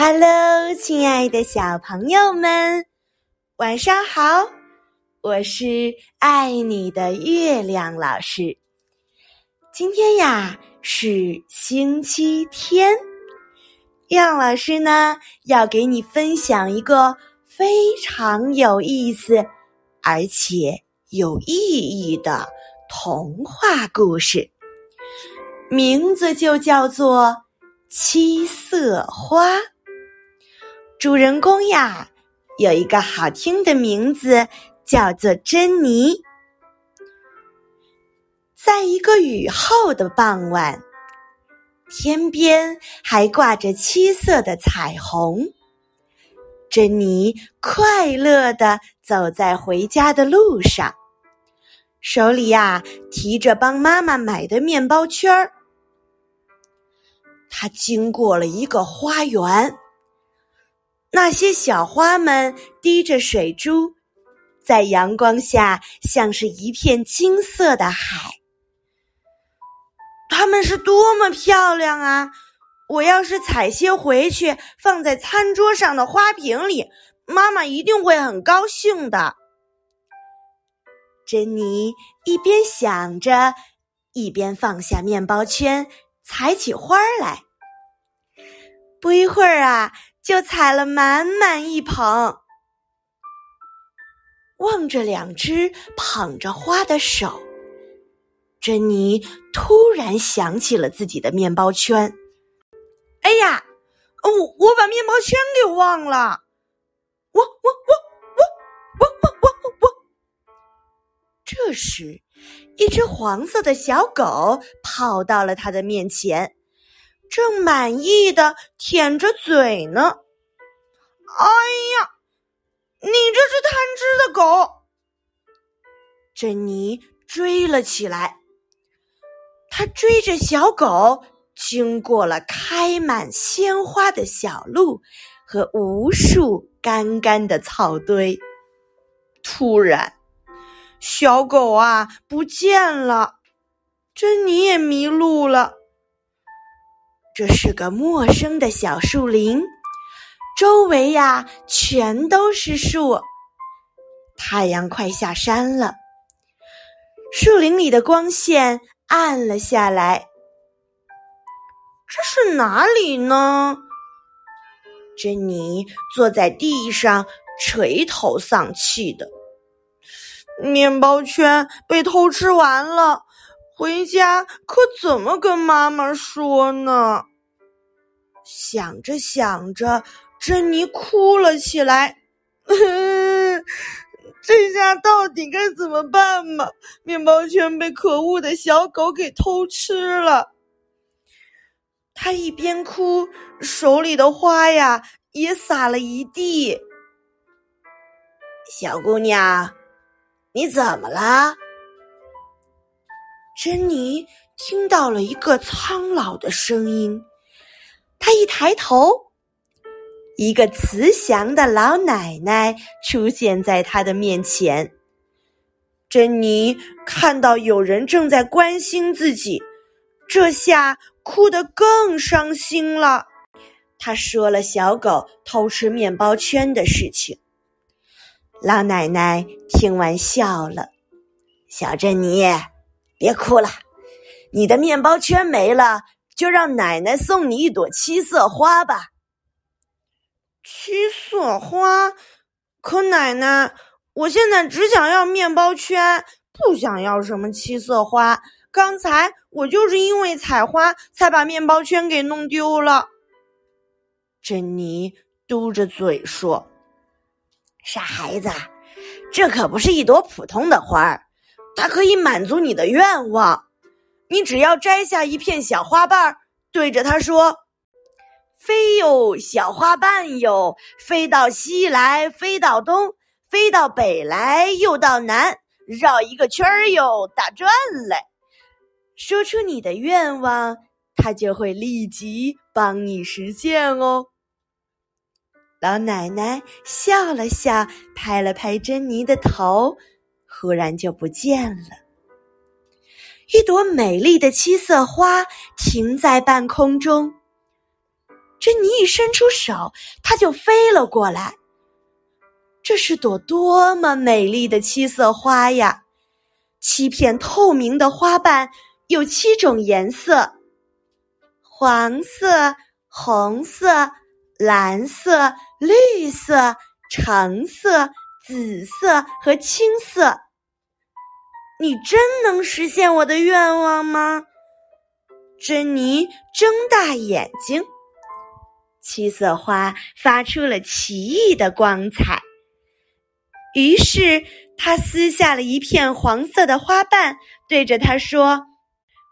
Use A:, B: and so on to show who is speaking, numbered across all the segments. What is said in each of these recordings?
A: Hello，亲爱的小朋友们，晚上好！我是爱你的月亮老师。今天呀是星期天，月亮老师呢要给你分享一个非常有意思而且有意义的童话故事，名字就叫做《七色花》。主人公呀，有一个好听的名字，叫做珍妮。在一个雨后的傍晚，天边还挂着七色的彩虹。珍妮快乐的走在回家的路上，手里呀提着帮妈妈买的面包圈儿。她经过了一个花园。那些小花们滴着水珠，在阳光下像是一片金色的海。它们是多么漂亮啊！我要是采些回去，放在餐桌上的花瓶里，妈妈一定会很高兴的。珍妮一边想着，一边放下面包圈，采起花来。不一会儿啊。就采了满满一捧，望着两只捧着花的手，珍妮突然想起了自己的面包圈。哎呀，我我把面包圈给忘了！我我我我我我我我！这时，一只黄色的小狗跑到了他的面前。正满意的舔着嘴呢。哎呀，你这只贪吃的狗！珍妮追了起来。他追着小狗，经过了开满鲜花的小路和无数干干的草堆。突然，小狗啊不见了，珍妮也迷路了。这是个陌生的小树林，周围呀全都是树。太阳快下山了，树林里的光线暗了下来。这是哪里呢？珍妮坐在地上，垂头丧气的。面包圈被偷吃完了。回家可怎么跟妈妈说呢？想着想着，珍妮哭了起来。这下到底该怎么办嘛？面包圈被可恶的小狗给偷吃了。她一边哭，手里的花呀也洒了一地。小姑娘，你怎么了？珍妮听到了一个苍老的声音，她一抬头，一个慈祥的老奶奶出现在她的面前。珍妮看到有人正在关心自己，这下哭得更伤心了。她说了小狗偷吃面包圈的事情。老奶奶听完笑了：“小珍妮。”别哭了，你的面包圈没了，就让奶奶送你一朵七色花吧。七色花？可奶奶，我现在只想要面包圈，不想要什么七色花。刚才我就是因为采花，才把面包圈给弄丢了。珍妮嘟着嘴说：“傻孩子，这可不是一朵普通的花儿。”它可以满足你的愿望，你只要摘下一片小花瓣，对着它说：“飞哟，小花瓣哟，飞到西来，飞到东，飞到北来，又到南，绕一个圈儿哟，打转来。”说出你的愿望，它就会立即帮你实现哦。老奶奶笑了笑，拍了拍珍妮的头。忽然就不见了。一朵美丽的七色花停在半空中，珍妮一伸出手，它就飞了过来。这是朵多么美丽的七色花呀！七片透明的花瓣有七种颜色：黄色、红色、蓝色、绿色、橙色、紫色和青色。你真能实现我的愿望吗？珍妮睁大眼睛。七色花发出了奇异的光彩。于是，他撕下了一片黄色的花瓣，对着它说：“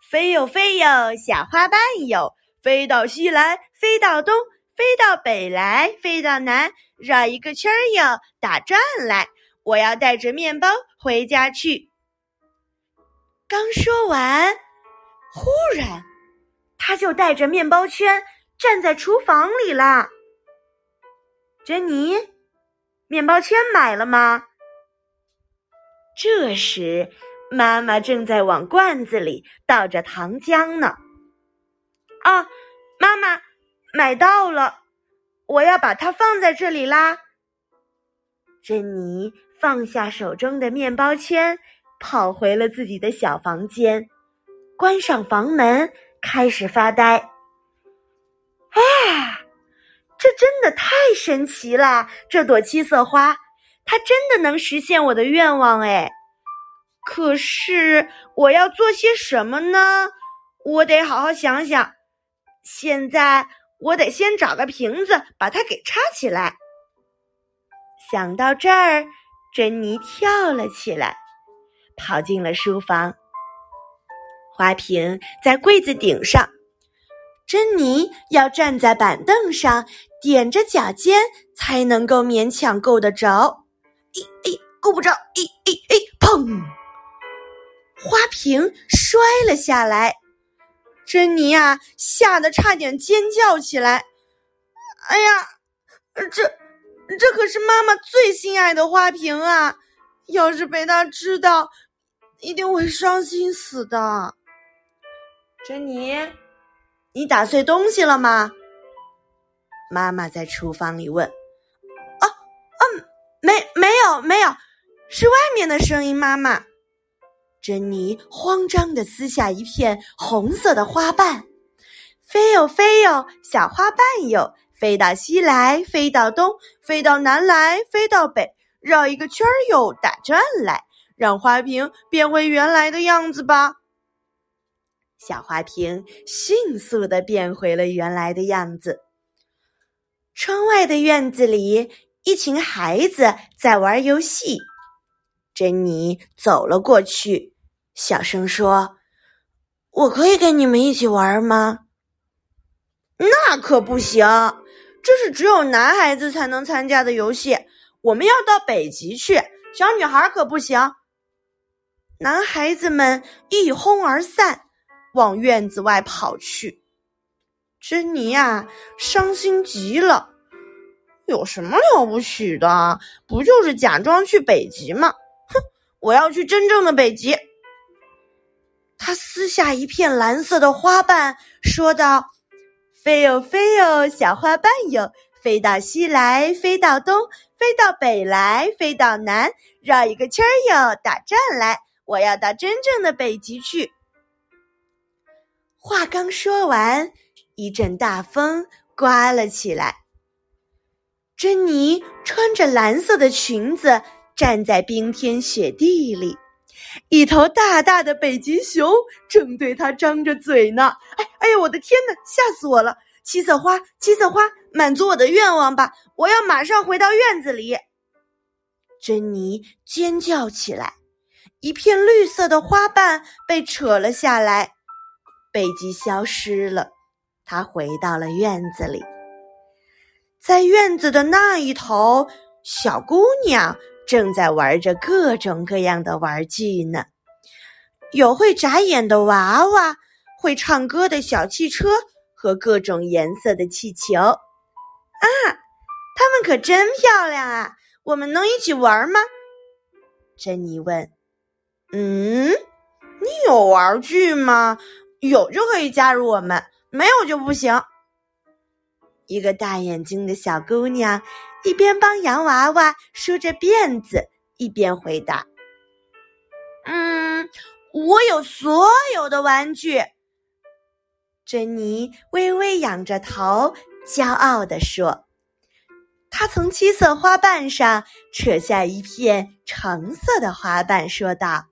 A: 飞哟飞哟，小花瓣哟，飞到西来，飞到东，飞到北来，飞到南，绕一个圈儿哟，打转来。我要带着面包回家去。”刚说完，忽然，他就带着面包圈站在厨房里了。珍妮。面包圈买了吗？这时，妈妈正在往罐子里倒着糖浆呢。啊，妈妈，买到了！我要把它放在这里啦。珍妮放下手中的面包圈，跑回了自己的小房间，关上房门，开始发呆。哎。这真的太神奇了！这朵七色花，它真的能实现我的愿望哎。可是我要做些什么呢？我得好好想想。现在我得先找个瓶子，把它给插起来。想到这儿，珍妮跳了起来，跑进了书房。花瓶在柜子顶上。珍妮要站在板凳上，踮着脚尖，才能够勉强够得着。咦咦，够不着！咦咦咦，砰！花瓶摔了下来，珍妮啊，吓得差点尖叫起来。哎呀，这这可是妈妈最心爱的花瓶啊！要是被她知道，一定会伤心死的。珍妮。你打碎东西了吗？妈妈在厨房里问。啊，嗯，没，没有，没有，是外面的声音。妈妈，珍妮慌张的撕下一片红色的花瓣，飞哟飞哟，小花瓣哟，飞到西来，飞到东，飞到南来，飞到北，绕一个圈儿哟，打转来，让花瓶变回原来的样子吧。小花瓶迅速的变回了原来的样子。窗外的院子里，一群孩子在玩游戏。珍妮走了过去，小声说：“我可以跟你们一起玩吗？”“那可不行，这是只有男孩子才能参加的游戏。我们要到北极去，小女孩可不行。”男孩子们一哄而散。往院子外跑去，珍妮呀，伤心极了。有什么了不起的？不就是假装去北极吗？哼，我要去真正的北极。他撕下一片蓝色的花瓣，说道：“飞哟飞哟，小花瓣哟，飞到西来，飞到东，飞到北来，飞到南，绕一个圈儿哟，打转来。我要到真正的北极去。”话刚说完，一阵大风刮了起来。珍妮穿着蓝色的裙子站在冰天雪地里，一头大大的北极熊正对她张着嘴呢。哎哎呀，我的天哪，吓死我了！七色花，七色花，满足我的愿望吧！我要马上回到院子里。珍妮尖叫起来，一片绿色的花瓣被扯了下来。北极消失了，他回到了院子里。在院子的那一头，小姑娘正在玩着各种各样的玩具呢，有会眨眼的娃娃，会唱歌的小汽车和各种颜色的气球。啊，它们可真漂亮啊！我们能一起玩吗？珍妮问。嗯，你有玩具吗？有就可以加入我们，没有就不行。一个大眼睛的小姑娘一边帮洋娃娃梳着辫子，一边回答：“嗯，我有所有的玩具。”珍妮微微仰着头，骄傲地说：“她从七色花瓣上扯下一片橙色的花瓣，说道：‘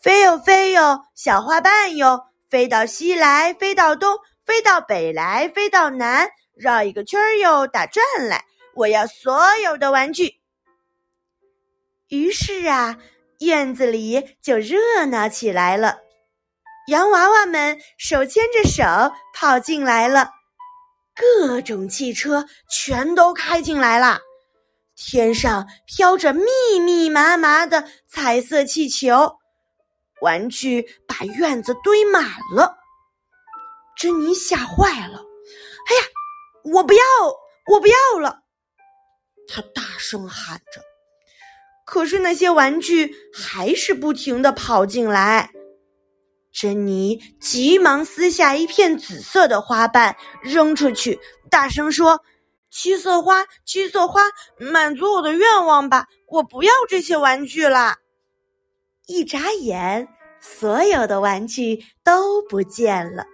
A: 飞哟飞哟，小花瓣哟，飞到西来，飞到东，飞到北来，飞到南，绕一个圈儿哟，打转来。我要所有的玩具。’于是啊，院子里就热闹起来了。”洋娃娃们手牵着手跑进来了，各种汽车全都开进来了，天上飘着密密麻麻的彩色气球，玩具把院子堆满了。珍妮吓坏了，“哎呀，我不要，我不要了！”她大声喊着，可是那些玩具还是不停的跑进来。珍妮急忙撕下一片紫色的花瓣扔出去，大声说：“七色花，七色花，满足我的愿望吧！我不要这些玩具了。”一眨眼，所有的玩具都不见了，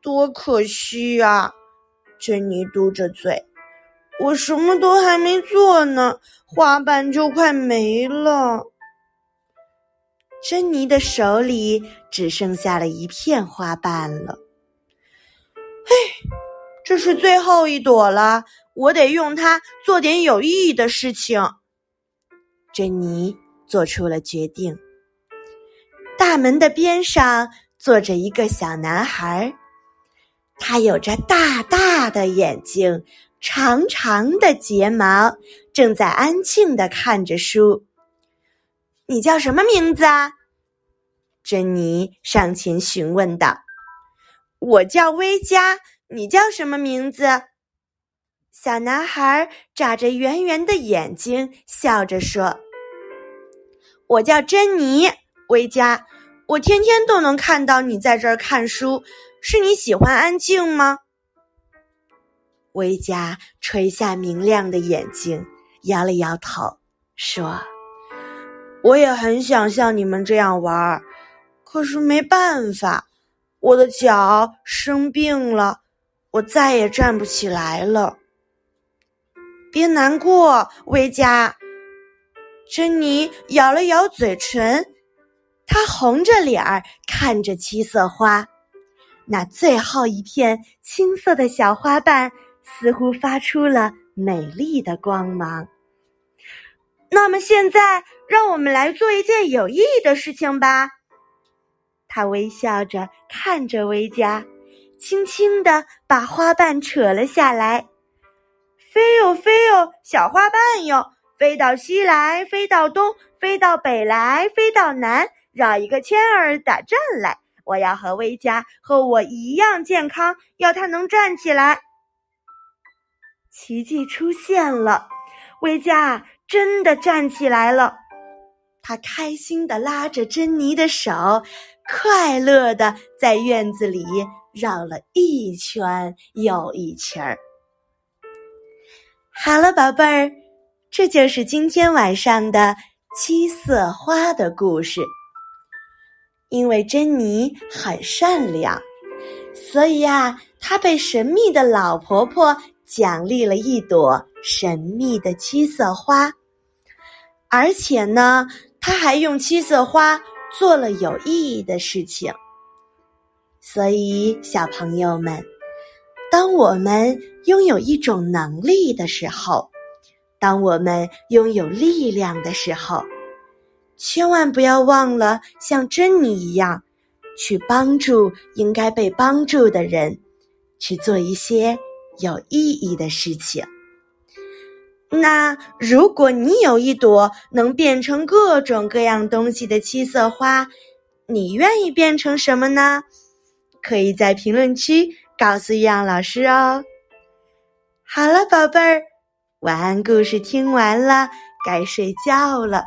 A: 多可惜呀！珍妮嘟着嘴：“我什么都还没做呢，花瓣就快没了。”珍妮的手里只剩下了一片花瓣了。嘿，这是最后一朵了，我得用它做点有意义的事情。珍妮做出了决定。大门的边上坐着一个小男孩，他有着大大的眼睛，长长的睫毛，正在安静的看着书。你叫什么名字啊？珍妮上前询问道：“我叫威加，你叫什么名字？”小男孩眨着圆圆的眼睛，笑着说：“我叫珍妮，维嘉。我天天都能看到你在这儿看书，是你喜欢安静吗？”维嘉垂下明亮的眼睛，摇了摇头，说：“我也很想像你们这样玩儿。”可是没办法，我的脚生病了，我再也站不起来了。别难过，维嘉。珍妮咬了咬嘴唇，她红着脸儿看着七色花，那最后一片青色的小花瓣似乎发出了美丽的光芒。那么现在，让我们来做一件有意义的事情吧。他微笑着看着维嘉，轻轻地把花瓣扯了下来。飞哟飞哟，小花瓣哟，飞到西来，飞到东，飞到北来，飞到南，绕一个圈儿打转来。我要和威加和我一样健康，要他能站起来。奇迹出现了，威加真的站起来了。他开心地拉着珍妮的手。快乐的在院子里绕了一圈又一圈儿。好了，宝贝儿，这就是今天晚上的七色花的故事。因为珍妮很善良，所以呀，她被神秘的老婆婆奖励了一朵神秘的七色花，而且呢，她还用七色花。做了有意义的事情，所以小朋友们，当我们拥有一种能力的时候，当我们拥有力量的时候，千万不要忘了像珍妮一样，去帮助应该被帮助的人，去做一些有意义的事情。那如果你有一朵能变成各种各样东西的七色花，你愿意变成什么呢？可以在评论区告诉易老师哦。好了，宝贝儿，晚安故事听完了，该睡觉了。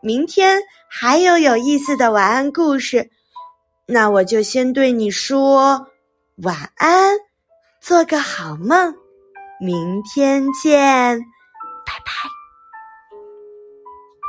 A: 明天还有有意思的晚安故事，那我就先对你说晚安。做个好梦，明天见，拜拜。